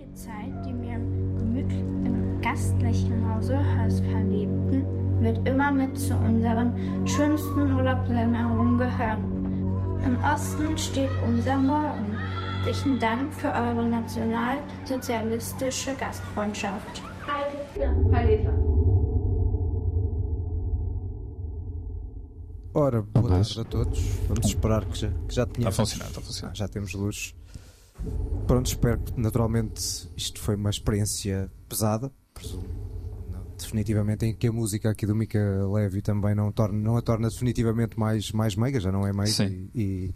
Die Zeit, die wir im gastlichen Hause Hörs verlebten, wird immer mit zu unseren schönsten Urlaubserinnerungen gehören. Im Osten steht unser Morgen. Herzlichen Dank für eure nationalsozialistische Gastfreundschaft. Ora, boa tarde a todos. Vamos esperar que já, que já Está tenhamos. está a funcionar. Ah, já temos luz. Pronto, espero que naturalmente isto foi uma experiência pesada. Presumo. Não, definitivamente em que a música aqui do Mica Levy também não, torna, não a torna definitivamente mais, mais meiga, já não é meiga Sim. e,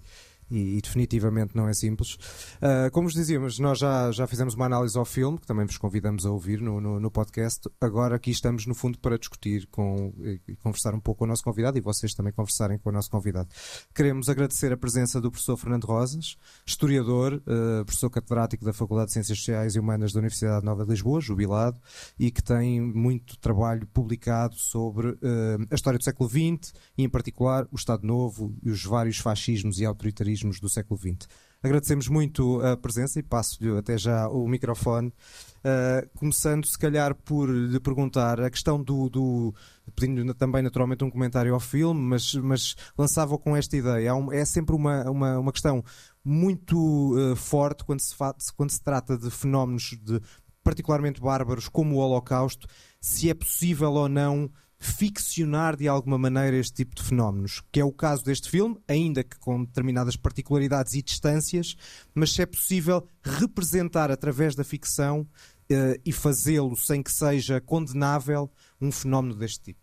e- e definitivamente não é simples. Ah, como vos dizíamos, nós já, já fizemos uma análise ao filme, que também vos convidamos a ouvir no, no, no podcast. Agora aqui estamos, no fundo, para discutir com, e conversar um pouco com o nosso convidado e vocês também conversarem com o nosso convidado. Queremos agradecer a presença do professor Fernando Rosas, historiador, eh, professor catedrático da Faculdade de Ciências Sociais e Humanas da Universidade Nova de Lisboa, jubilado, e que tem muito trabalho publicado sobre eh, a história do século XX e, em particular, o Estado Novo e os vários fascismos e autoritarismos do século XX. Agradecemos muito a presença e passo-lhe até já o microfone. Uh, começando, se calhar, por lhe perguntar a questão do. do pedindo também, naturalmente, um comentário ao filme, mas, mas lançava com esta ideia. É sempre uma, uma, uma questão muito uh, forte quando se, quando se trata de fenómenos de, particularmente bárbaros, como o Holocausto, se é possível ou não ficcionar de alguma maneira este tipo de fenómenos, que é o caso deste filme, ainda que com determinadas particularidades e distâncias, mas se é possível representar através da ficção eh, e fazê-lo sem que seja condenável um fenómeno deste tipo.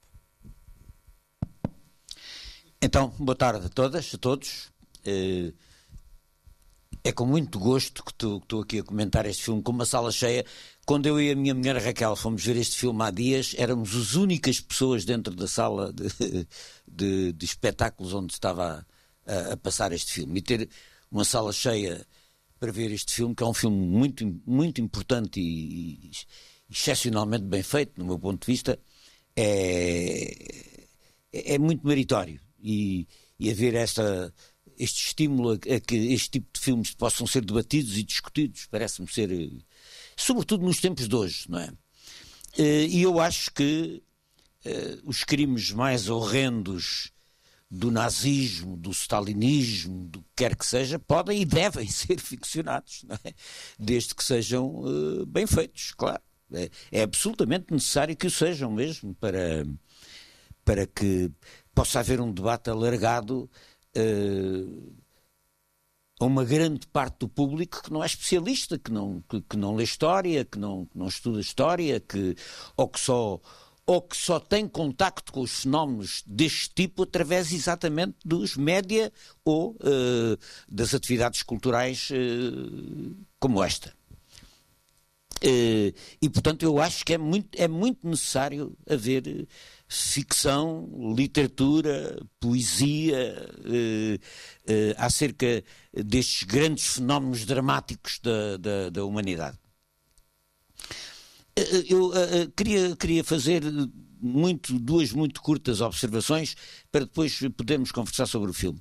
Então, boa tarde a todas, a todos. Eh, É com muito gosto que estou aqui a comentar este filme com uma sala cheia. Quando eu e a minha mulher Raquel fomos ver este filme há dias, éramos as únicas pessoas dentro da sala de, de- de espetáculos onde estava a, a passar este filme. E ter uma sala cheia para ver este filme, que é um filme muito, muito importante e, e excepcionalmente bem feito, no meu ponto de vista, é, é muito meritório e, e haver esta, este estímulo a, a que este tipo de filmes possam ser debatidos e discutidos parece-me ser, sobretudo nos tempos de hoje, não é? Eh, E eu acho que eh, os crimes mais horrendos do nazismo, do stalinismo, do que quer que seja, podem e devem ser ficcionados, é? desde que sejam eh, bem feitos, claro. É, é absolutamente necessário que o sejam mesmo para, para que possa haver um debate alargado a uma grande parte do público que não é especialista, que não, que, que não lê história, que não, que não estuda história, que, ou, que só, ou que só tem contacto com os fenómenos deste tipo através exatamente dos média ou eh, das atividades culturais eh, como esta. Eh, e portanto eu acho que é muito, é muito necessário haver ficção, literatura, poesia eh, eh, acerca destes grandes fenómenos dramáticos da, da, da humanidade. Eh, Eu eh, eh, queria, queria fazer muito, duas muito curtas observações para depois podermos conversar sobre o filme.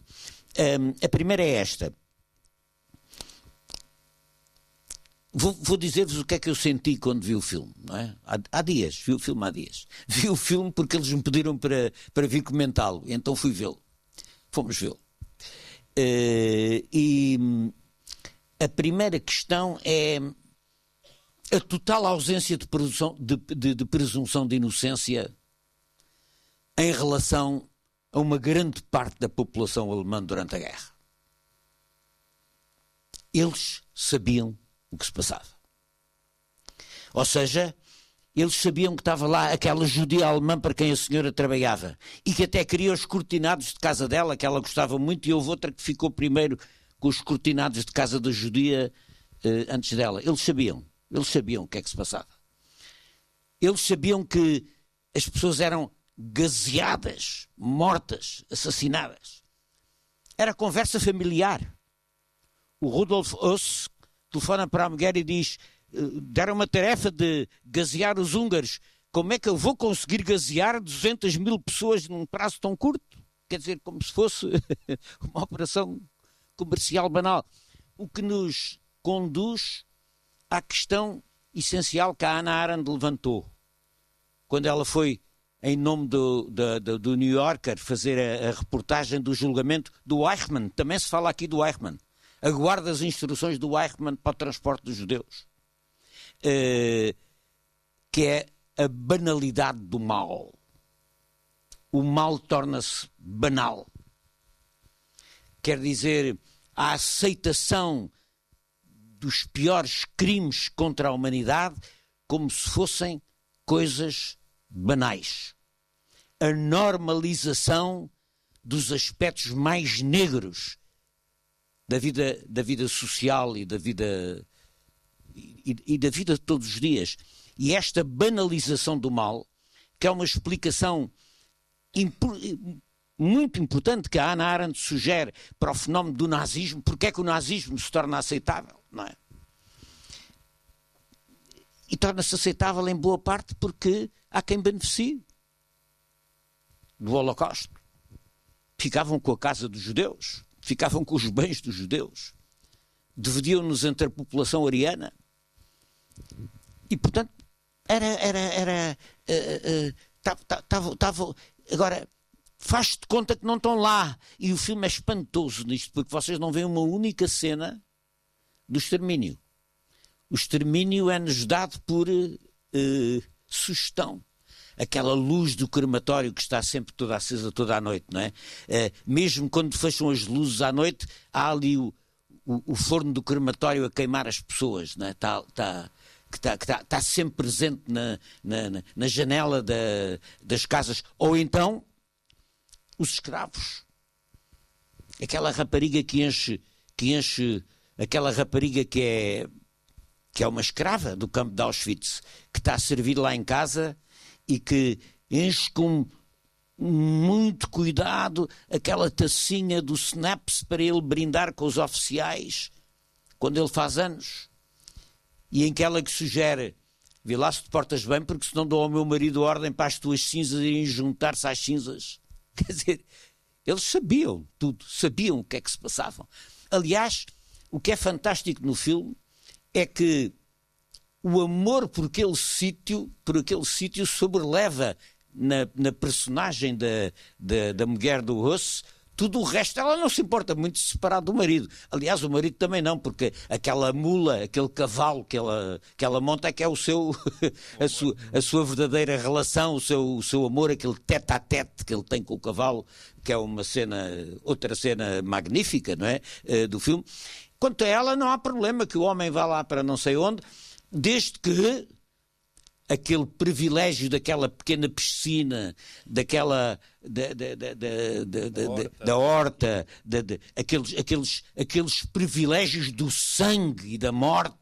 Ahm, a primeira é esta. Vou, vou dizer-vos o que é que eu senti quando vi o filme, não é? Há, há dias, vi o filme há dias. Vi o filme porque eles me pediram para, para vir comentá-lo, então fui vê-lo. Fomos vê-lo. Eh, e a primeira questão é a total ausência de presunção de, de- de presunção de inocência em relação a uma grande parte da população alemã durante a guerra. Eles sabiam o que se passava. Ou seja, eles sabiam que estava lá aquela judia alemã para quem a senhora trabalhava e que até queria os cortinados de casa dela, que ela gostava muito, e houve outra que ficou primeiro com os cortinados de casa da judia eh, antes dela. Eles sabiam, eles sabiam o que é que se passava. Eles sabiam que as pessoas eram gaseadas, mortas, assassinadas. Era conversa familiar. O Rudolf Oss telefona para a mulher e diz: eh, deram uma tarefa de gasear os húngaros. Como é que eu vou conseguir gasear 200 mil pessoas num prazo tão curto? Quer dizer, como se fosse uma operação comercial banal. O que nos conduz à questão essencial que a Ana Arendt levantou. Quando ela foi, em nome do, do, do New Yorker, fazer a, a, reportagem do julgamento do Eichmann. Também se fala aqui do Eichmann. Aguarda as instruções do Eichmann para o transporte dos judeus. Uh, que é a banalidade do mal. O mal torna-se banal. Quer dizer, a aceitação dos piores crimes contra a humanidade como se fossem coisas banais. A normalização dos aspectos mais negros da vida, da vida social e da vida e, e da vida de todos os dias. E esta banalização do mal, que é uma explicação muito importante que a Ana Arendt sugere para o fenómeno do nazismo, porque é que o nazismo se torna aceitável, não é? E torna-se aceitável em boa parte porque há quem beneficie do Holocausto. Ficavam com a casa dos judeus, ficavam com os bens dos judeus, dividiam-nos entre a população ariana. E, portanto, era. era, era uh, uh, tava, agora, faz de conta que não estão lá. E o filme é espantoso nisto, porque vocês não veem uma única cena do extermínio. O extermínio é-nos dado por uh, sugestão. Aquela luz do crematório que está sempre toda acesa toda a noite, não é? Uh, mesmo quando fecham as luzes à noite, há ali o, o, o forno do crematório a queimar as pessoas, não é? Está, está, que está, que está, está sempre presente na, na, na janela da, das casas. Ou então os escravos. Aquela rapariga que enche, que enche aquela rapariga que é, que é uma escrava do campo de Auschwitz, que está a servir lá em casa e que enche com muito cuidado aquela tacinha do Snaps para ele brindar com os oficiais quando ele faz anos. E em que ela que sugere Vê lá se te portas bem, porque senão dou ao meu marido ordem para as tuas cinzas irem juntar-se às cinzas. Quer dizer, eles sabiam tudo, sabiam o que é que se passava. Aliás, o que é fantástico no filme é que o amor por aquele sítio, por aquele sítio sobreleva na, na personagem da, da, da mulher do Russo tudo o resto, ela não se importa muito de separar do marido. Aliás, o marido também não, porque aquela mula, aquele cavalo que ela, que ela monta é que é o seu, a, sua, a sua verdadeira relação, o seu, o seu amor, aquele tete a tete que ele tem com o cavalo, que é uma cena, outra cena magnífica, não é? Uh, do filme. Quanto a ela, não há problema que o homem vá lá para não sei onde, desde que aquele privilégio daquela pequena piscina, daquela da, da, da, da, da horta, aqueles, aqueles, aqueles privilégios do sangue e da morte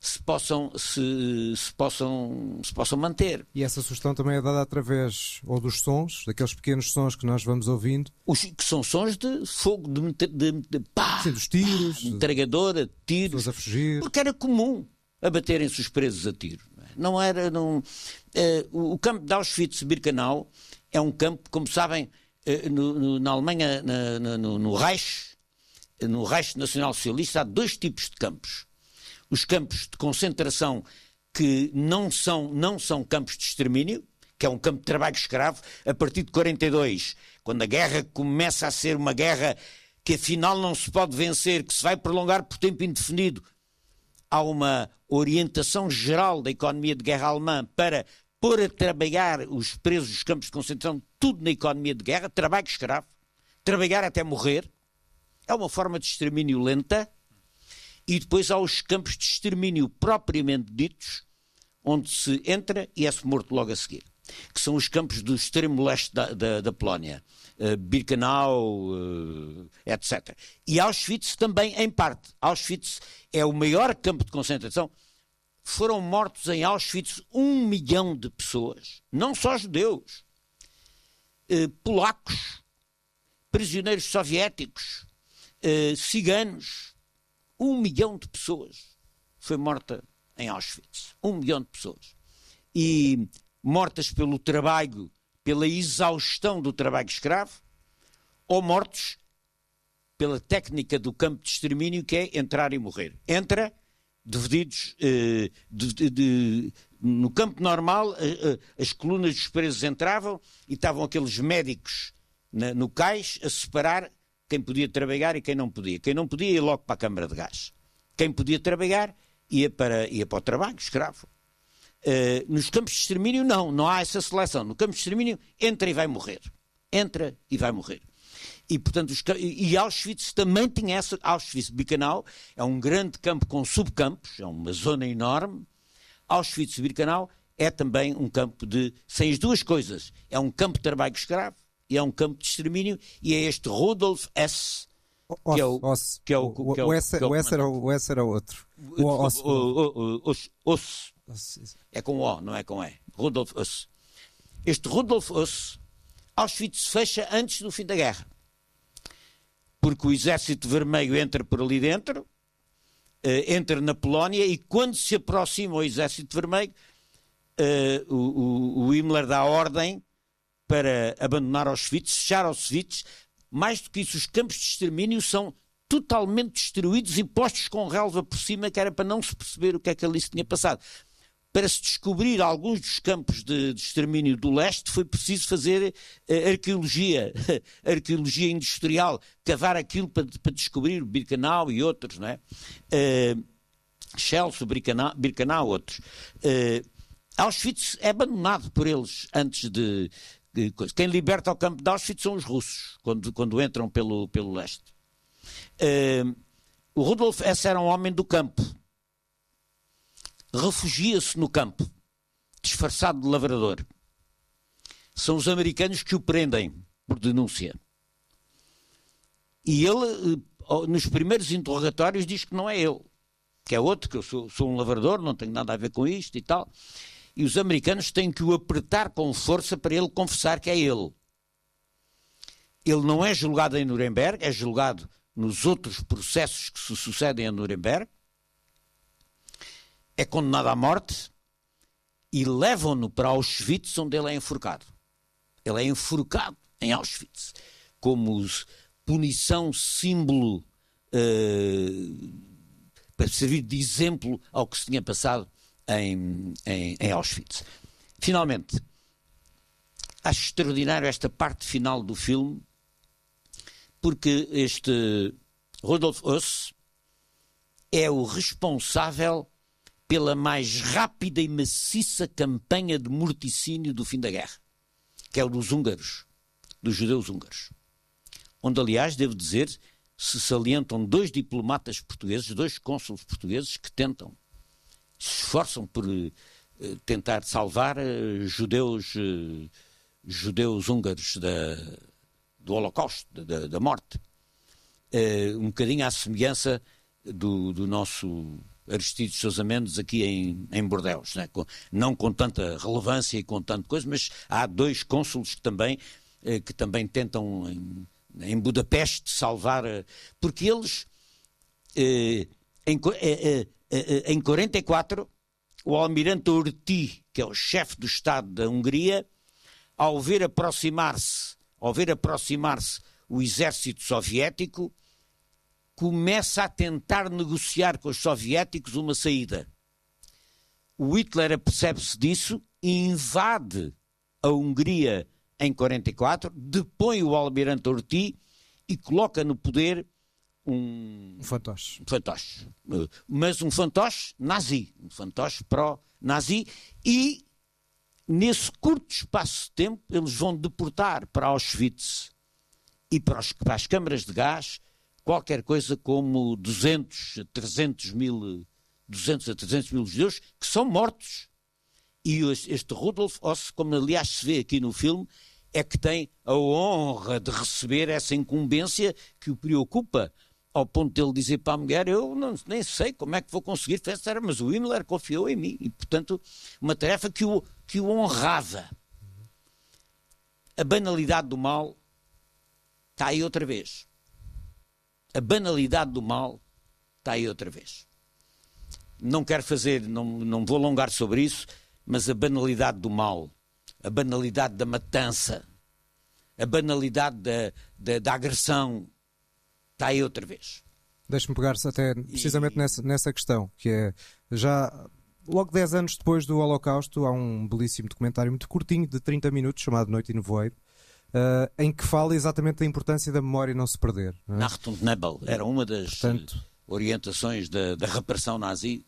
se possam, se, se, possam, se possam manter. E essa sugestão também é dada através ou dos sons, daqueles pequenos sons que nós vamos ouvindo. Os, que são sons de fogo, de, de, de pá, Sim, dos tiros, pá, entregadora, tiros. a fugir. Porque era comum abaterem-se os presos a tiro. Não era. Não, uh, o campo de Auschwitz-Birkenau é um campo, como sabem, uh, no, no, na Alemanha, na, no, no Reich, no Reich Nacional Socialista, há dois tipos de campos. Os campos de concentração que não são, não são campos de extermínio, que é um campo de trabalho escravo, a partir de 42, quando a guerra começa a ser uma guerra que afinal não se pode vencer, que se vai prolongar por tempo indefinido, há uma orientação geral da economia de guerra alemã para pôr a trabalhar os presos dos campos de concentração, tudo na economia de guerra, trabalho escravo, trabalhar até morrer. É uma forma de extermínio lenta. E depois há os campos de extermínio propriamente ditos, onde se entra e é-se morto logo a seguir. Que são os campos do extremo leste da, da, da Polónia. Uh, Birkenau, uh, etc. E Auschwitz também, em parte. Auschwitz é o maior campo de concentração foram mortos em Auschwitz um milhão de pessoas, não só judeus, eh, polacos, prisioneiros soviéticos, eh, ciganos. Um milhão de pessoas foi morta em Auschwitz. Um milhão de pessoas. E mortas pelo trabalho, pela exaustão do trabalho escravo, ou mortos pela técnica do campo de extermínio que é entrar e morrer. Entra divididos eh, de, de, de, no campo normal, eh, eh, as colunas dos presos entravam e estavam aqueles médicos na, no cais a separar quem podia trabalhar e quem não podia. Quem não podia ia logo para a Câmara de Gás. Quem podia trabalhar ia para, ia para o trabalho, escravo. Uh, nos campos de extermínio, não, não há essa seleção. No campo de extermínio, entra e vai morrer. Entra e vai morrer. E, portanto, os, e Auschwitz também tinha essa. Auschwitz-Birkenau é um grande campo com subcampos, é uma zona enorme. Auschwitz-Birkenau é também um campo de. sem as duas coisas. É um campo de trabalho escravo e é um campo de extermínio. E é este Rudolf S. Que é o, que é o, que é o, o, o, S era, o outro. O, o, o, Oss. É com O, não é com E. Rudolf Oss. Este Rudolf Oss, Auschwitz fecha antes do fim da guerra porque o Exército Vermelho entra por ali dentro, uh, entra na Polónia e quando se aproxima o Exército Vermelho, uh, o, o, Himmler dá ordem para abandonar Auschwitz, fechar Auschwitz. Mais do que isso, os campos de extermínio são totalmente destruídos e postos com relva por cima, que era para não se perceber o que é que ali se tinha passado para se descobrir alguns dos campos de, de extermínio do leste, foi preciso fazer uh, arqueologia, arqueologia industrial, cavar aquilo para, para, descobrir o Birkenau e outros, não é? Uh, Birkenau, Birkenau outros. Uh, Auschwitz é abandonado por eles antes de, de Quem liberta o campo de Auschwitz são os russos, quando, quando entram pelo, pelo leste. Uh, o Rudolf Hess era um homem do campo refugia-se no campo, disfarçado de lavrador. São os americanos que o prendem por denúncia. E ele, eh, nos primeiros interrogatórios, diz que não é ele, que é outro, que eu sou, sou um lavrador, não tenho nada a ver com isto e tal. E os americanos têm que o apertar com força para ele confessar que é ele. Ele não é julgado em Nuremberg, é julgado nos outros processos que se sucedem a Nuremberg é condenado à morte e levam-no para Auschwitz, onde ele é enforcado. Ele é enforcado em Auschwitz, como punição, símbolo, uh, para servir de exemplo ao que se tinha passado em, em, em Auschwitz. Finalmente, acho extraordinário esta parte final do filme, porque este Rudolf Oss é o responsável pela mais rápida e maciça campanha de morticínio do fim da guerra, que é o dos húngaros, dos judeus húngaros. Onde, aliás, devo dizer, se salientam dois diplomatas portugueses, dois cônsules portugueses que tentam, se esforçam por uh, tentar salvar uh, judeus, uh, judeus húngaros da, do Holocausto, da, da morte. um bocadinho à semelhança do, do nosso Aristides Sousa Mendes aqui em, em Bordeus, né? com, não com tanta relevância e com tanta coisa, mas há dois cônsules que também, eh, que também tentam em, em Budapeste salvar, eh, porque eles eh, em, eh, eh, eh, em 44 o almirante Orti, que é o chefe do Estado da Hungria, ao ver aproximar-se, ao ver aproximar-se o exército soviético, começa a tentar negociar com os soviéticos uma saída. O Hitler apercebe-se disso e invade a Hungria em 44, depõe o almirante Orti e coloca no poder um, um fantoche. Fantoche. Mas um fantoche nazi, um fantoche pró-nazi e nesse curto espaço de tempo eles vão deportar para Auschwitz e para, os, para as câmaras de gás qualquer coisa como 200 a 300 mil, 200 a 300 mil judeus que são mortos. E este Rudolf Oss, como aliás se vê aqui no filme, é que tem a honra de receber essa incumbência que o preocupa, ao ponto de ele dizer para a mulher: Eu não, nem sei como é que vou conseguir fazer, mas o Himmler confiou em mim. E, portanto, uma tarefa que o, que o honrava. A banalidade do mal está aí outra vez a banalidade do mal está aí outra vez. Não quero fazer, não, não vou alongar sobre isso, mas a banalidade do mal, a banalidade da matança, a banalidade da, da, da agressão está aí outra vez. Deixe-me pegar-se até precisamente e... nessa, nessa questão, que é já logo 10 anos depois do Holocausto, há um belíssimo documentário muito curtinho, de 30 minutos, chamado Noite e Nevoeiro, uh, em que fala exatamente da importância da memória não se perder. É? Nachtung Nebel era uma das Portanto, orientações da, da repressão nazi.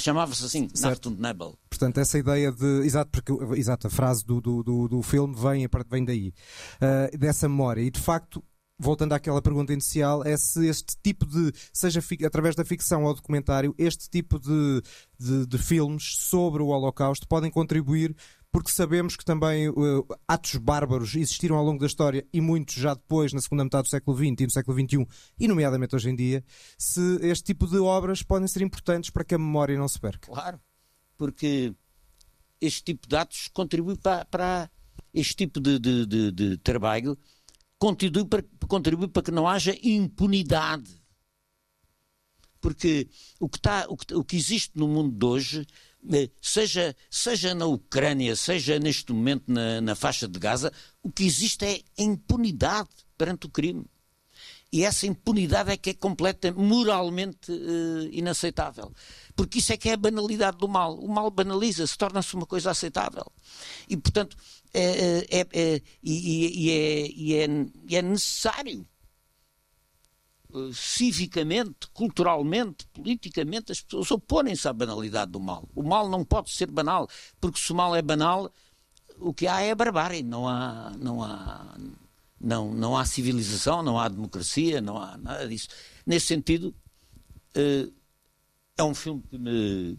Chamava-se assim, Nachtung Nebel. Portanto, essa ideia de. Exato, porque exato, a frase do, do, do, do filme vem, vem daí. Uh, dessa memória. E de facto, voltando àquela pergunta inicial, é se este tipo de, seja através da ficção ou documentário, este tipo de, de, de filmes sobre o Holocausto podem contribuir porque sabemos que também uh, atos bárbaros existiram ao longo da história e muitos já depois, na segunda metade do século XX e no século XXI, e nomeadamente hoje em dia, se este tipo de obras podem ser importantes para que a memória não se perca. Claro, porque este tipo de atos contribui para, para este tipo de, de, de, de trabalho contribui para, contribui para que não haja impunidade. Porque o que, está, o que, o que existe no mundo de hoje, seja, seja na Ucrânia, seja neste momento na, na faixa de Gaza, o que existe é impunidade perante o crime. E essa impunidade é que é completa, moralmente uh, inaceitável. Porque isso é que é a banalidade do mal. O mal banaliza-se, torna-se uma coisa aceitável. E, portanto, é, é, é, e, é, e, é, e é necessário uh, civicamente, culturalmente, politicamente, as pessoas oporem-se à banalidade do mal. O mal não pode ser banal, porque se o mal é banal, o que há é barbárie, não há, não há, não, não há civilização, não há democracia, não há nada disso. Nesse sentido, uh, é um filme que me,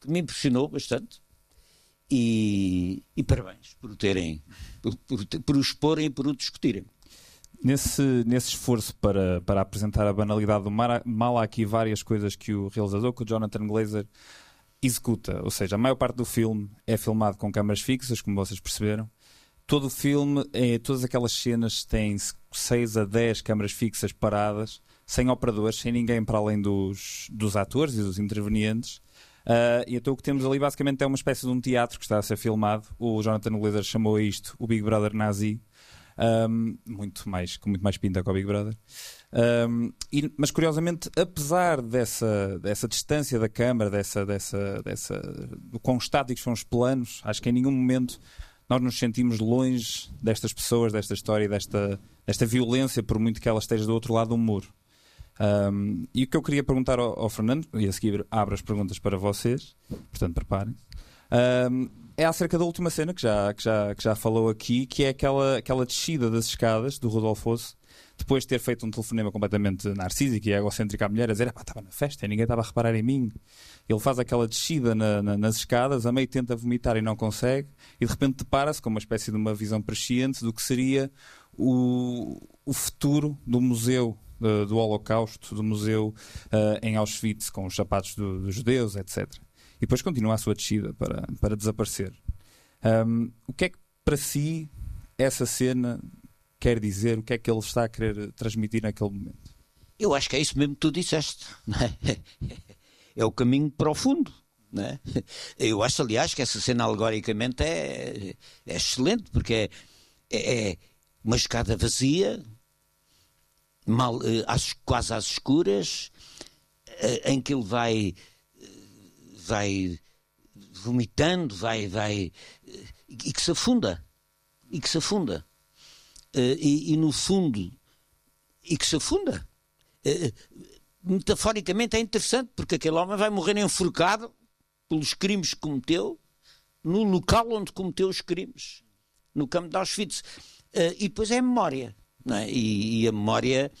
que me impressionou bastante e, e parabéns por o terem, por, por, por o exporem e por o discutirem. Nesse, nesse esforço para, para apresentar a banalidade do mal, há aqui várias coisas que o realizador, que o Jonathan Glazer, executa. Ou seja, a maior parte do filme é filmado com câmaras fixas, como vocês perceberam todo o filme, é, todas aquelas cenas têm 6 a 10 câmaras fixas paradas, sem operadores, sem ninguém para além dos, dos atores e dos intervenientes. Uh, e então o que temos ali basicamente é uma espécie de um teatro que está a ser filmado. O Jonathan Glazer chamou isto o Big Brother Nazi. Um, muito mais, com muito mais pinta que o Big Brother. Um, e, mas curiosamente, apesar dessa, dessa distância da câmara, dessa, dessa, dessa, do quão estáticos são os planos, acho que em nenhum momento nós nos sentimos longe destas pessoas, desta história, desta, desta violência, por muito que ela esteja do outro lado do muro. Um, e o que eu queria perguntar ao, ao, Fernando, e a seguir abro as perguntas para vocês, portanto preparem-se, um, é acerca da última cena que já, que, já, que já falou aqui, que é aquela, aquela descida das escadas do Rodolfo depois de ter feito um telefonema completamente narcísico e egocêntrico à mulher, a dizer: estava na festa e ninguém estava a reparar em mim. Ele faz aquela descida na, na, nas escadas, a meio tenta vomitar e não consegue, e de repente depara-se com uma espécie de uma visão presciente do que seria o, o futuro do museu uh, do Holocausto, do museu uh, em Auschwitz, com os sapatos do, dos judeus, etc. E depois continua a sua descida para, para desaparecer. Um, o que é que para si essa cena quer dizer, o que é que ele está a querer transmitir naquele momento. Eu acho que é isso mesmo que tu disseste. É? é o caminho para o fundo. É? Eu acho, aliás, que essa cena alegoricamente é, é excelente, porque é, é, é uma escada vazia, mal, eh, às, quase às escuras, eh, em que ele vai, vai vomitando, vai, vai, e que se afunda. E que se afunda. Eh, e, e, no fundo, e que se afunda. Eh, metaforicamente é interessante, porque aquele homem vai morrer enforcado pelos crimes que cometeu no local onde cometeu os crimes, no campo de Auschwitz. Eh, e depois é a memória. É? E, e, a memória.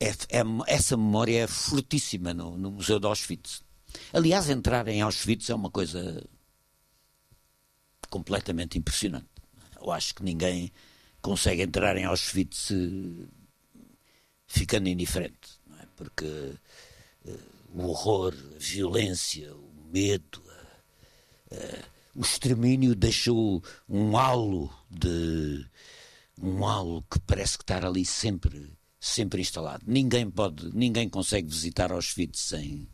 Essa memória é fortíssima no, no Museu de Auschwitz. Aliás, entrar em Auschwitz é uma coisa completamente impressionante. Eu acho que ninguém consegue entrar em Auschwitz eh, ficando indiferente, é? porque uh, o horror, a violência, o medo, uh, uh, o extermínio deixou um halo de um halo que parece que estar ali sempre sempre instalado. Ninguém pode, ninguém consegue visitar Auschwitz sem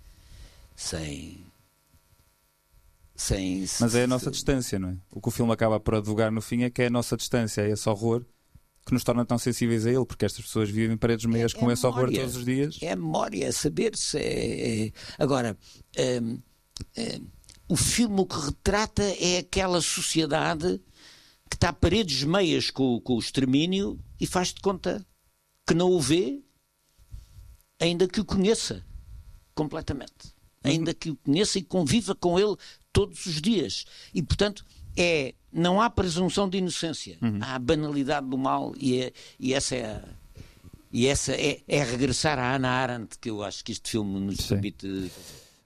sem Mas é a nossa distância, não é? O que o filme acaba por advogar no fim é que é a nossa distância, é esse horror que nos torna tão sensíveis a ele, porque estas pessoas vivem paredes meias É- com é esse horror memória. todos os dias. É a memória, é saber-se. é- é- Agora, hum, hum, o filme o que retrata é aquela sociedade que está paredes meias com, com o extermínio e faz de conta que não o vê, ainda que o conheça completamente. Ainda que o conheça e conviva com ele todos os dias. E, portanto, é, não há presunção de inocência. Há a banalidade do mal e, é- e essa é a, e essa é, é regressar à Ana Arendt que eu acho que este filme nos Sim. permite.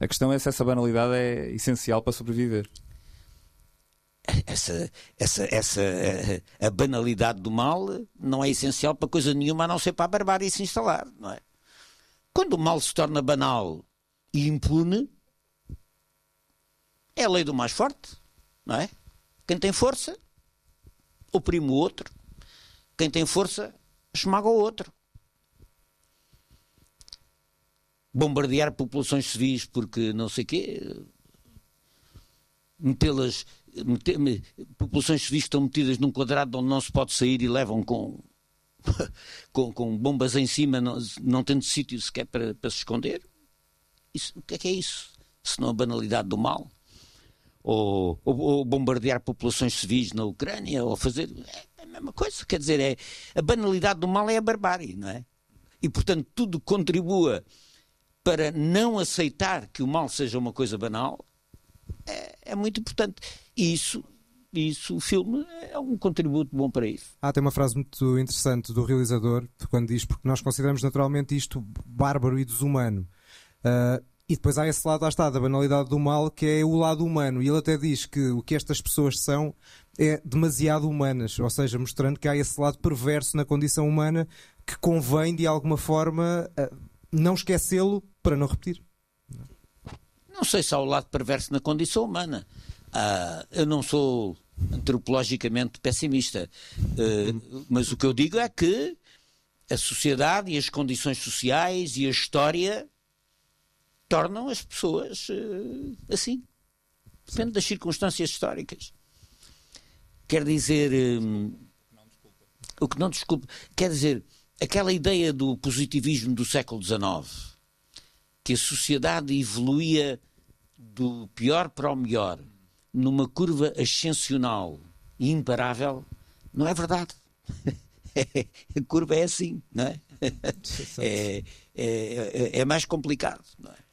A questão é se essa banalidade é essencial para sobreviver. Essa, essa, essa, a, a banalidade do mal não é essencial para coisa nenhuma a não ser para a barbárie se instalar, não é? Quando o mal se torna banal e impune, é a lei do mais forte, não é? Quem tem força oprime o outro, quem tem força esmaga o outro. Bombardear populações civis porque não sei quê, metê-las, populações civis estão metidas num quadrado onde não se pode sair e levam com, com, com bombas em cima, não, não tendo sítio sequer para, para se esconder. Isso, o que é que é isso? Se não a banalidade do mal? Ou, ou- ou bombardear populações civis na Ucrânia, ou fazer. É a mesma coisa. Quer dizer, é, a banalidade do mal é a barbárie, não é? E, portanto, tudo contribua para não aceitar que o mal seja uma coisa banal é muito importante. E isso, isso, o filme é um contributo bom para isso. Ah, tem uma frase muito interessante do realizador, quando diz, porque nós consideramos naturalmente isto bárbaro e desumano. Ah, e depois há esse lado, lá está, da banalidade do mal, que é o lado humano. E ele até diz que o que estas pessoas são é demasiado humanas, ou seja, mostrando que há esse lado perverso na condição humana que convém, de alguma forma, ah, não esquecê-lo para não repetir. Não sei se há o lado perverso na condição humana. Ah, eu não sou antropologicamente pessimista, Ah, mas o que eu digo é que a sociedade e as condições sociais e a história tornam as pessoas ah, assim. Depende das circunstâncias históricas. Quer dizer. hum, o que não desculpa. Quer dizer, aquela ideia do positivismo do século XIX, que a sociedade evoluía do pior para o melhor, numa curva ascensional e imparável, não é verdade. a curva é assim, não é? É, é, é mais complicado, não é?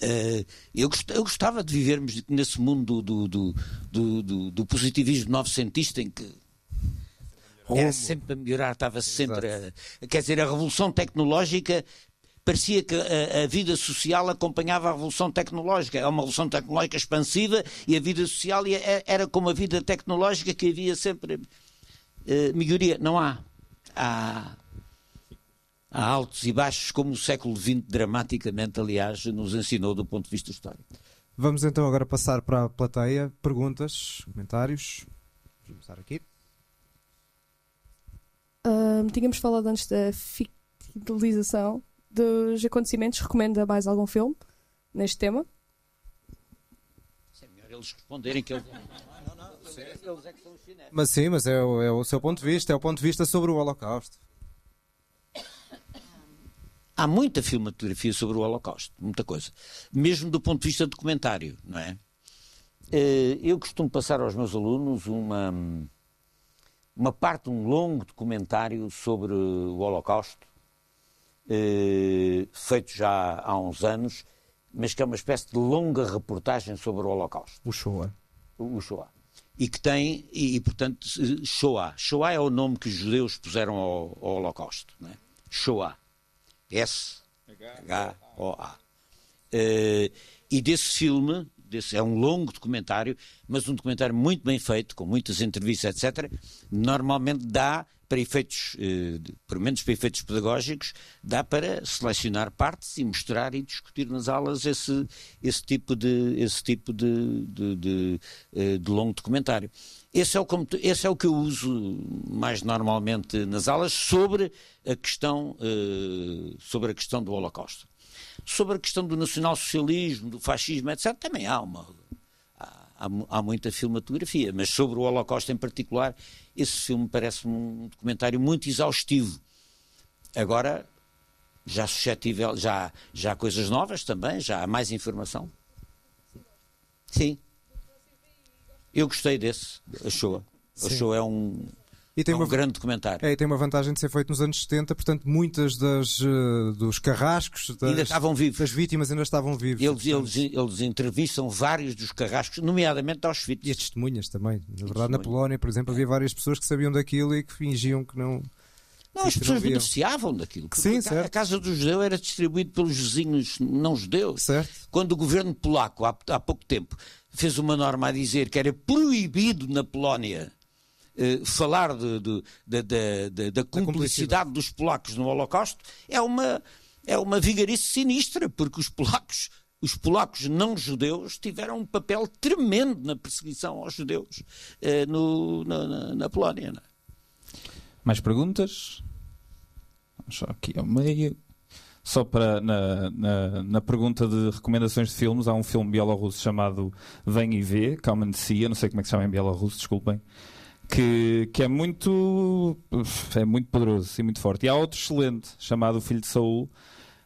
Eh, eu gostava de vivermos nesse mundo do, do, do, do, do positivismo novecentista em que era sempre a melhorar, estava sempre a, quer dizer, a revolução tecnológica parecia que a, a vida social acompanhava a revolução tecnológica. É uma revolução tecnológica expansiva e a vida social ia- era como a vida tecnológica que havia sempre eh, melhoria. Não há. Há, há altos e baixos, como o século XX dramaticamente, aliás, nos ensinou do ponto de vista histórico. Vamos então agora passar para a plateia. Perguntas, comentários. Vamos começar aqui. Tínhamos falado antes da fictilização dos acontecimentos. Recomenda mais algum filme neste tema? É melhor eles responderem que eles. Não, não, eles é que são os. Mas sim, mas é, o- é o seu ponto de vista, é o ponto de vista sobre o Holocausto. Há muita filmatografia sobre o Holocausto, muita coisa. Mesmo do ponto de vista documentário, não é? Eh, Eu costumo passar aos meus alunos uma, uma parte, um longo documentário sobre o Holocausto, eh, feito já há uns anos, mas que é uma espécie de longa reportagem sobre o Holocausto O Shoah. o Shoah. E que tem, e, e, portanto, Shoah. Shoah é o nome que os judeus puseram ao, ao Holocausto. Não é? Shoah. S-H-O-A. Eh, e desse filme, desse, é um longo documentário, mas um documentário muito bem feito, com muitas entrevistas, etc., normalmente dá para efeitos, eh, pelo menos para efeitos pedagógicos, dá para selecionar partes e mostrar e discutir nas aulas esse, esse tipo de, esse tipo de, de, de, eh, de longo documentário. Esse é, o, esse é o que eu uso mais normalmente nas aulas sobre a questão, eh, sobre a questão do Holocausto. Sobre a questão do nacionalsocialismo, do fascismo, etc., também há uma, há, há, muita filmatografia, mas sobre o Holocausto em particular, esse filme parece-me um documentário muito exaustivo. Agora, já suscetível, já, já há coisas novas também, já há mais informação. Sim. Eu gostei desse, a Show. A Show é um, e tem é um uma, grande documentário. É, e tem uma vantagem de ser feito nos anos 70, portanto, muitas das, uh, dos carrascos das, ainda estavam vivos. das vítimas ainda estavam vivos. Eles, eles, eles, entrevistam vários dos carrascos, nomeadamente aos Auschwitz. E as testemunhas também. Na verdade, na Polónia, por exemplo, havia várias pessoas que sabiam daquilo e que fingiam que não. Não, as pessoas beneficiavam daquilo. Sim, certo. A casa do judeu era distribuída pelos vizinhos não judeus. Certo. Quando o governo polaco, há, há pouco tempo, fez uma norma a dizer que era proibido na Polónia eh, falar de, de, de, da cumplicidade dos polacos no Holocausto, é uma, é uma vigarice sinistra, porque os polacos os polacos não judeus tiveram um papel tremendo na perseguição aos judeus eh, no, na, na, Polónia. Não é? Mais perguntas? Só aqui ao meio. Só para na, na, na, pergunta de recomendações de filmes, há um filme bielorrusso chamado Vem e Vê, Come and See, eu não sei como é que se chama em bielorrusso, desculpem, que, que é muito é muito poderoso e muito forte. E há outro excelente chamado O Filho de Saul,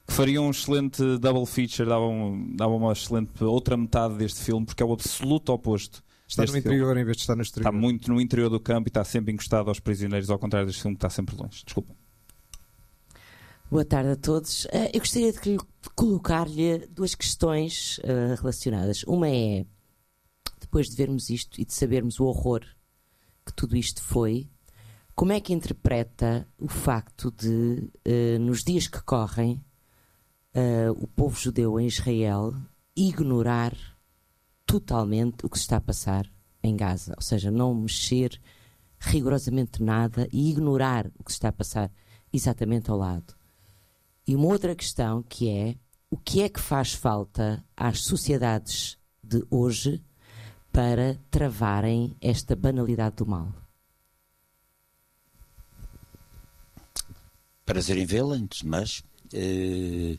que faria um excelente double feature, dava, um, dava uma excelente outra metade deste filme, porque é o absoluto oposto Está no interior filme. em vez de estar no exterior. Está muito no interior do campo e está sempre encostado aos prisioneiros, ao contrário deste filme que está sempre longe. Desculpa. Boa tarde a todos. Eh, eu gostaria de colocar-lhe duas questões uh, relacionadas. Uma é, depois de vermos isto e de sabermos o horror que tudo isto foi, como é que interpreta o facto de, uh, nos dias que correm, uh, o povo judeu em Israel ignorar totalmente o que se está a passar em Gaza, ou seja, não mexer rigorosamente nada e ignorar o que se está a passar exatamente ao lado. E uma outra questão que é o que é que faz falta às sociedades de hoje para travarem esta banalidade do mal? Prazer em vê-la, antes. Uh,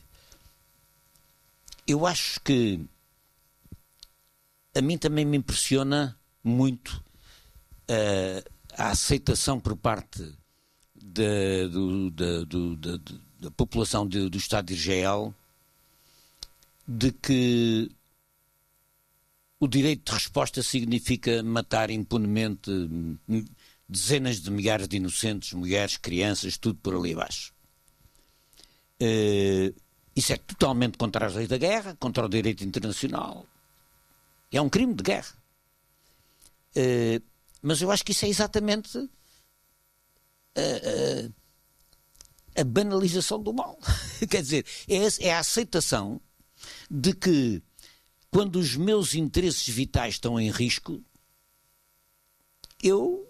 eu acho que a mim também me impressiona muito uh, a aceitação por parte da, do, da, do, da, da população de, do Estado de Israel de que o direito de resposta significa matar impunemente dezenas de milhares de inocentes, mulheres, crianças, tudo por ali abaixo. Uh, isso é totalmente contra as leis da guerra, contra o direito internacional, é um crime de guerra. Uh, mas eu acho que isso é exatamente a, a, a banalização do mal. Quer dizer, é, é a aceitação de que quando os meus interesses vitais estão em risco, eu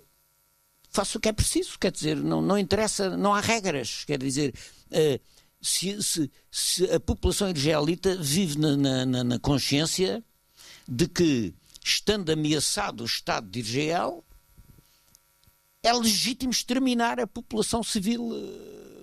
faço o que é preciso. Quer dizer, não, não interessa, não há regras. Quer dizer, uh, se, se, se, a população israelita vive na, na, na consciência de que, estando ameaçado o Estado de Israel, é legítimo exterminar a população civil eh,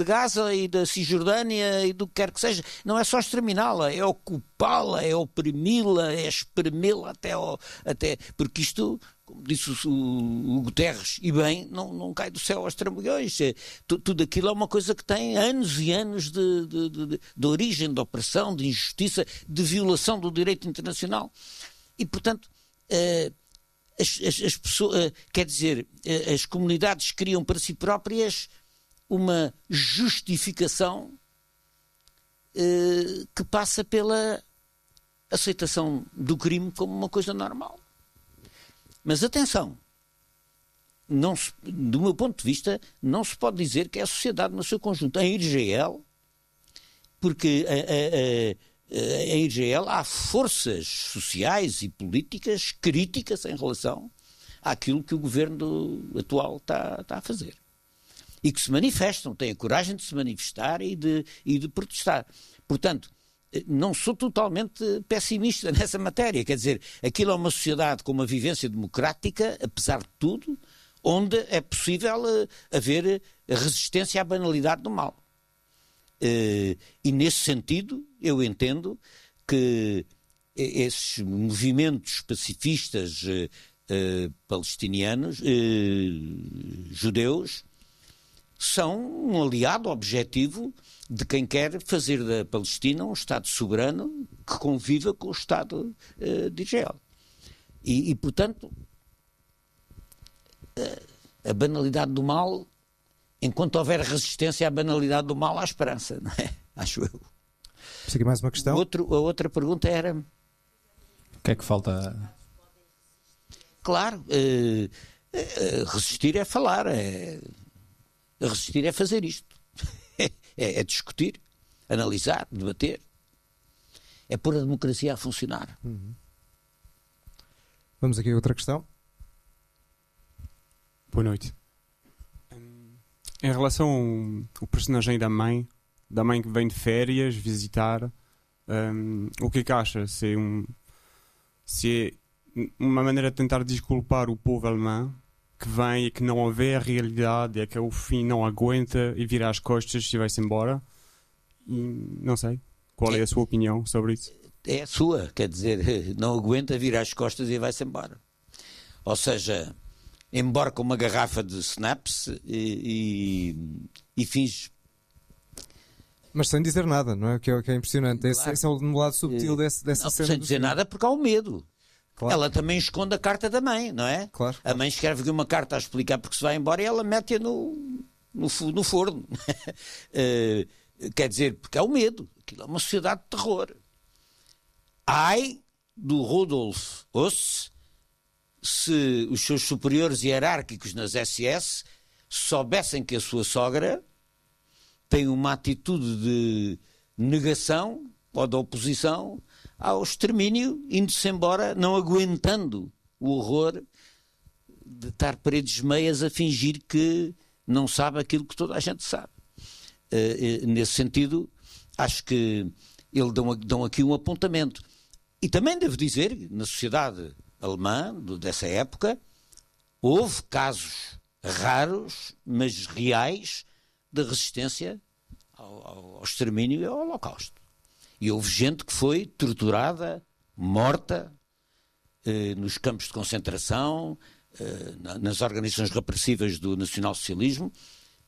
de Gaza e da Cisjordânia e do que quer que seja. Não é só exterminá-la, é ocupá-la, é oprimi-la, é espremê-la até, ao, até. Porque isto, como disse o, o, Guterres, e bem, não, não cai do céu aos trambolhões. É, tudo aquilo é uma coisa que tem anos e anos de, de, de, de origem, de opressão, de injustiça, de violação do direito internacional. E, portanto. Uh, as, as, as pessoas, uh, quer dizer, uh, as comunidades criam para si próprias uma justificação uh, que passa pela aceitação do crime como uma coisa normal. Mas atenção, não se, do meu ponto de vista, não se pode dizer que é a sociedade no seu conjunto. Em Israel, porque a, a, a, em Israel há forças sociais e políticas críticas em relação àquilo que o governo atual está, está a fazer. E que se manifestam, têm a coragem de se manifestar e de, e de protestar. Portanto, não sou totalmente pessimista nessa matéria. Quer dizer, aquilo é uma sociedade com uma vivência democrática, apesar de tudo, onde é possível uh, haver resistência à banalidade do mal. E nesse sentido, eu entendo que esses movimentos pacifistas palestinianos, judeus, são um aliado objetivo de quem quer fazer da Palestina um Estado soberano que conviva com o Estado uh, de Israel. E, e portanto, uh, a banalidade do mal, enquanto houver resistência à banalidade do mal, há esperança, não é? Acho eu. Aqui mais uma questão. Outro, a outra pergunta era. O que é que falta? Claro, uh, resistir é falar, é resistir é fazer isto. é, é, discutir, analisar, debater. É pôr a democracia a funcionar. Uhum. Vamos aqui a outra questão. Boa noite. Em relação ao, personagem da mãe, da mãe que vem de férias visitar, um, o que é que acha? Se é, um, se é uma maneira de tentar desculpar o povo alemão que vem e que não vê a realidade, é que o fim não aguenta e vira as costas e vai-se embora. E não sei. Qual é, é a sua opinião sobre isso? É a sua, quer dizer, não aguenta, vira as costas e vai-se embora. Ou seja, embora com uma garrafa de snaps e, e, e finge mas sem dizer nada, não é? Que é, que é impressionante. Claro. Esse, esse, é o lado subtil desse, dessa não, cena. Sem dizer nada porque há o medo. Claro. Ela também esconde a carta da mãe, não é? Claro. A mãe escreve aqui uma carta a explicar porque se vai embora e ela mete-a no, no, no, forno. uh, quer dizer, porque é o medo. Aquilo é uma sociedade de terror. Ai do Rudolf Oss se os seus superiores hierárquicos nas SS soubessem que a sua sogra tem uma atitude de negação ou de oposição ao extermínio, indo-se embora, não aguentando o horror de estar paredes meias a fingir que não sabe aquilo que toda a gente sabe. Uh, nesse sentido, acho que ele dão, dão aqui um apontamento. E também devo dizer, na sociedade alemã dessa época, houve casos raros, mas reais, de resistência ao, ao extermínio e ao Holocausto. E houve gente que foi torturada, morta, eh, nos campos de concentração, eh, nas organizações repressivas do nacionalsocialismo,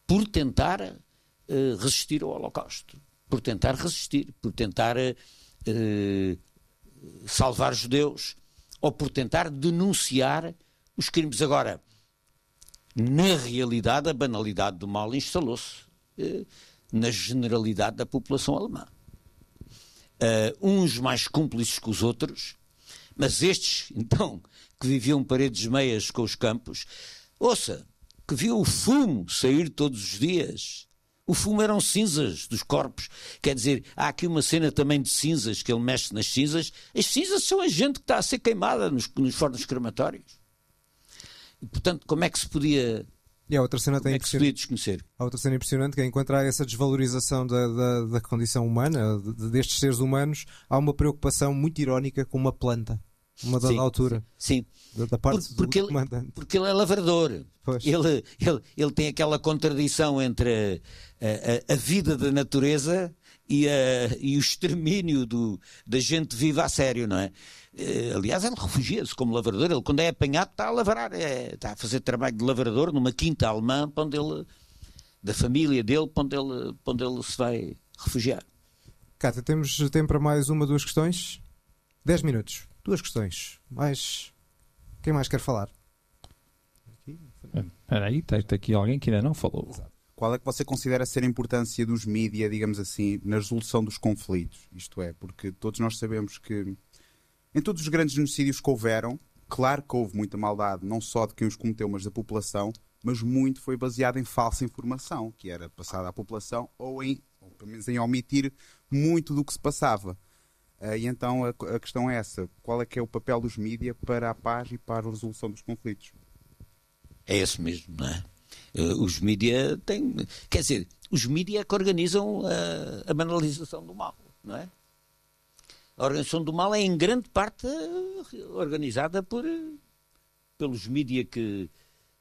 por tentar eh, resistir ao Holocausto. Por tentar resistir, por tentar eh, salvar judeus, ou por tentar denunciar os crimes. Agora, na realidade, a banalidade do mal instalou-se eh, na generalidade da população alemã uh, uns mais cúmplices que os outros, mas estes, então, que viviam paredes meias com os campos, ouça, que viu o fumo sair todos os dias. O fumo eram cinzas dos corpos. Quer dizer, há aqui uma cena também de cinzas, que ele mexe nas cinzas. As cinzas são a gente que está a ser queimada nos, nos fornos crematórios. E, portanto, como é que se podia e a outra cena tem é que se desconhecer? A outra cena impressionante que é encontrar essa desvalorização da, da, da condição humana, de, destes seres humanos, há uma preocupação muito irónica com uma planta. Uma dada altura. Sim. Da, da parte Por, porque, do ele, porque ele é lavrador. Ele, ele, ele tem aquela contradição entre a, a, a vida da natureza e, a, e o extermínio do, da gente viva a sério, não é? Eh, aliás, ele refugia-se como lavrador. Ele, quando é apanhado, está a lavrar, é, está a fazer trabalho de lavrador numa quinta alemã, onde ele, da família dele, para onde ele, para onde ele se vai refugiar. Cátia, temos tempo para mais uma, duas questões? Dez minutos. Duas questões. Mais. Quem mais quer falar? Espera aí, está aqui alguém que ainda não falou. Exato. Qual é que você considera ser a importância dos mídias, digamos assim, na resolução dos conflitos? Isto é, porque todos nós sabemos que em todos os grandes genocídios que houveram, claro que houve muita maldade, não só de quem os cometeu, mas da população, mas muito foi baseado em falsa informação, que era passada à população, ou em, ou pelo menos em omitir muito do que se passava. Uh, e então a, a, questão é essa: qual é que é o papel dos mídias para a paz e para a resolução dos conflitos? É esse mesmo, não é? Uh, os mídias têm. Quer dizer, os mídias é que organizam a, a banalização do mal, não é? A organização do mal é em grande parte organizada por pelos mídias que,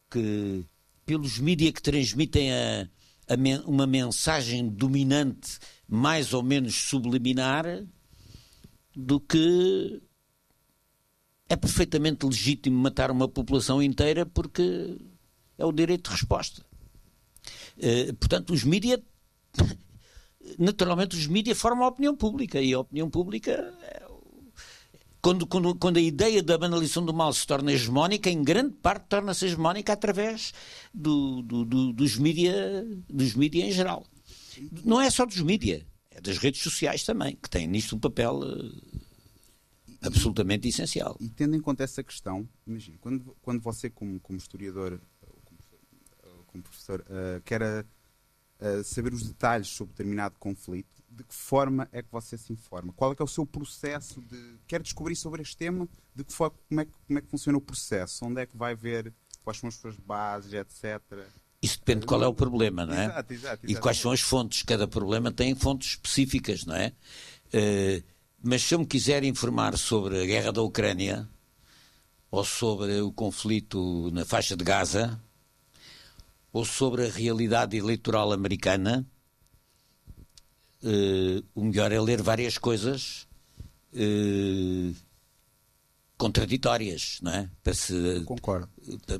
que pelos mídias que transmitem a, a uma mensagem dominante mais ou menos subliminar do que é perfeitamente legítimo matar uma população inteira porque é o direito de resposta. Uh, portanto, os mídias, naturalmente, os mídias formam a opinião pública e a opinião pública é quando, quando, quando, a ideia da banalização do mal se torna hegemónica, em grande parte torna-se hegemónica através do, do, do, dos mídias dos mídia em geral. Não é só dos mídias, é das redes sociais também, que têm nisto um papel uh, absolutamente essencial. E tendo em conta essa questão, imagine, quando, quando você, como, como historiador, como, como professor, uh, quer uh, saber os detalhes sobre determinado conflito, de que forma é que você se informa? Qual é que é o seu processo de. Quer descobrir sobre este tema? De que forma, como, é que, como é que funciona o processo? Onde é que vai ver? Quais são as suas bases, etc. Isso depende de qual é o problema, não é? Exato, exato, e quais são as fontes. Cada problema tem fontes específicas, não é? Uh, mas se eu me quiser informar sobre a guerra da Ucrânia ou sobre o conflito na faixa de Gaza ou sobre a realidade eleitoral americana, uh, o melhor é ler várias coisas uh, contraditórias, não é? Para se, Concordo.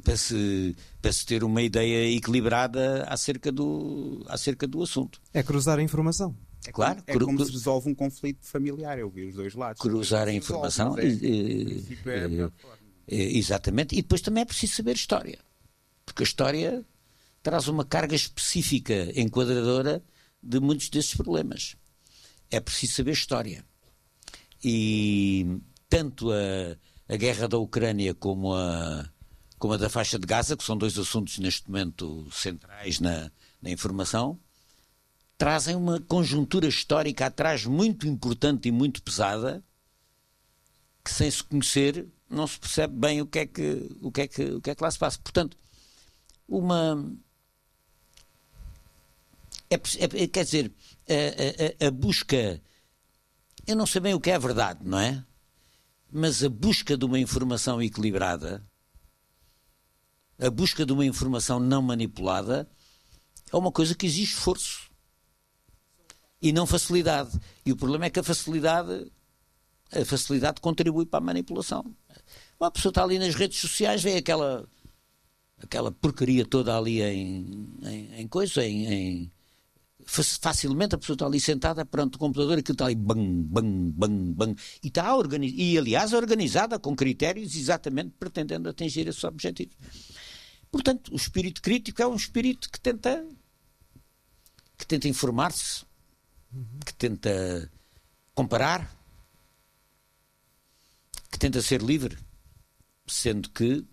Para se, para se ter uma ideia equilibrada acerca do, acerca do assunto. É cruzar a informação. É claro, como, é como se resolve um conflito familiar, eu vi os dois lados. Cruzar a informação. É, exatamente. E depois também é preciso saber história. Porque a história traz uma carga específica, enquadradora de muitos desses problemas. É preciso saber história. E tanto a, a guerra da Ucrânia como a, como a da faixa de Gaza, que são dois assuntos neste momento centrais na, na informação, trazem uma conjuntura histórica atrás muito importante e muito pesada, que sem se conhecer não se percebe bem o que é que, o que, é que, o que, é que lá se passa. Portanto, uma é, é, quer dizer, a, a, a, busca. Eu não sei bem o que é verdade, não é? Mas a busca de uma informação equilibrada, a busca de uma informação não manipulada, é uma coisa que exige esforço e não facilidade. E o problema é que a facilidade, a facilidade contribui para a manipulação. Uma pessoa está ali nas redes sociais, vê aquela aquela porcaria toda ali em, em, em coisa, em, em facilmente a pessoa está ali sentada perante o computador e que está ali bang, bang, bang, bang. E, está organiz... e aliás organizada com critérios exatamente pretendendo atingir esses objetivos. Portanto, o espírito crítico é um espírito que tenta que tenta informar-se, que tenta comparar, que tenta ser livre, sendo que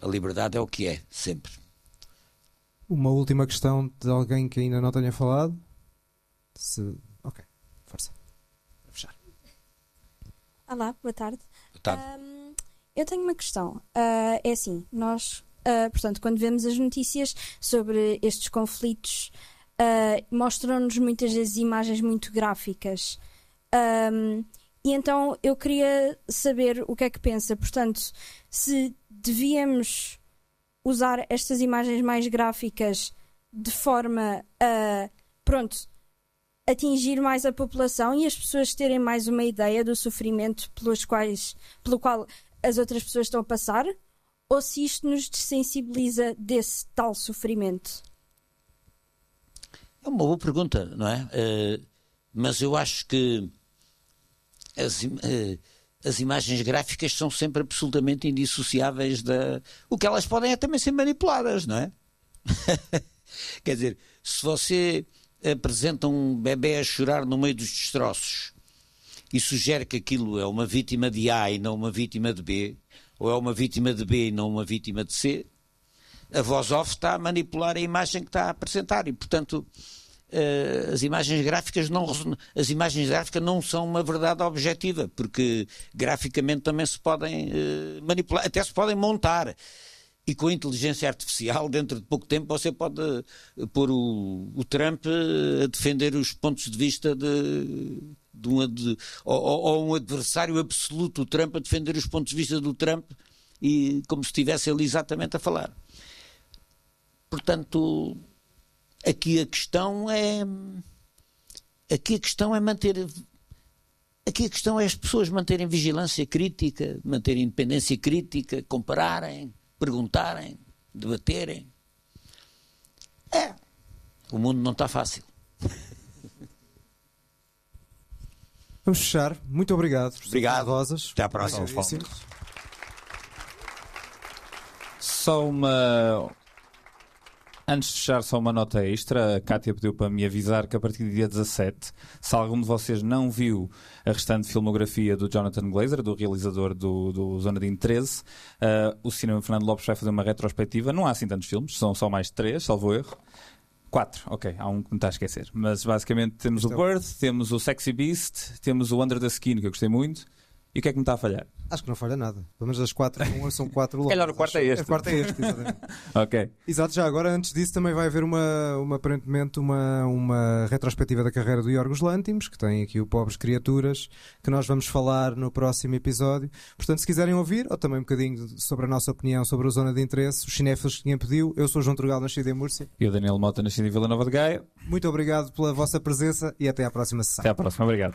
a liberdade é o que é, sempre. Uma última questão de alguém que ainda não tenha falado. Se... Ok, força. Vou fechar. Olá, boa tarde. Boa tarde. Um, eu tenho uma questão. Uh, é assim, nós, uh, portanto, quando vemos as notícias sobre estes conflitos, uh, mostram-nos muitas vezes imagens muito gráficas. Um, e então eu queria saber o que é que pensa. Portanto, se devíamos usar estas imagens mais gráficas de forma a, pronto, atingir mais a população e as pessoas terem mais uma ideia do sofrimento pelos quais, pelo qual as outras pessoas estão a passar? Ou se isto nos desensibiliza desse tal sofrimento? É uma boa pergunta, não é? Uh, mas eu acho que as, uh, as imagens gráficas são sempre absolutamente indissociáveis da. O que elas podem é também ser manipuladas, não é? Quer dizer, se você apresenta um bebê a chorar no meio dos destroços e sugere que aquilo é uma vítima de A e não uma vítima de B, ou é uma vítima de B e não uma vítima de C, a voz off está a manipular a imagem que está a apresentar e, portanto, uh, as imagens gráficas não as imagens gráficas não são uma verdade objetiva porque graficamente também se podem uh, manipular até se podem montar e com a inteligência artificial, dentro de pouco tempo, você pode eh, pôr o, o Trump a defender os pontos de vista de, de, um, de ou, ou, um adversário absoluto, o Trump, a defender os pontos de vista do Trump, e como se estivesse ele exatamente a falar. Portanto, Aqui a questão é. Aqui a questão é manter aqui a questão é as pessoas manterem vigilância crítica, manterem independência crítica, compararem, perguntarem, debaterem. É. O mundo não está fácil. Vamos fechar. Muito obrigado. Obrigado. Rosas. Até à próxima. Só uma. Antes de fechar, só uma nota extra. A Kátia pediu para me avisar que a partir do dia 17, se algum de vocês não viu a restante filmografia do Jonathan Glazer, do realizador do, do Zona de Interesse, uh, o Cinema Fernando Lopes vai fazer uma retrospectiva. Não há assim tantos filmes, são só mais três, salvo erro. Quatro, ok, há um que me está a esquecer. Mas basicamente temos o é o- Birth, temos o Sexy Beast, temos o Under the Skin, que eu gostei muito. E o que é que me está a falhar? Acho que não falha nada. Pelo menos das quatro, são quatro longas. calhar o quarto é Acho- este. O quarto é este, exatamente. Ok. Exato, já agora, antes disso, também vai haver uma, uma aparentemente uma, uma retrospectiva da carreira do Yorgos Lantimos, que tem aqui o Pobres Criaturas, que nós vamos falar no próximo episódio. Portanto, se quiserem ouvir, ou também um bocadinho sobre a nossa opinião sobre a zona de interesse, os cinéfilos que tinham pediu, eu sou o João Trugal, nascido em Múrcia. E o Daniel Mota, nascido em Vila Nova de Gaia. Muito obrigado pela vossa presença e até à próxima sessão. Até à próxima, obrigado.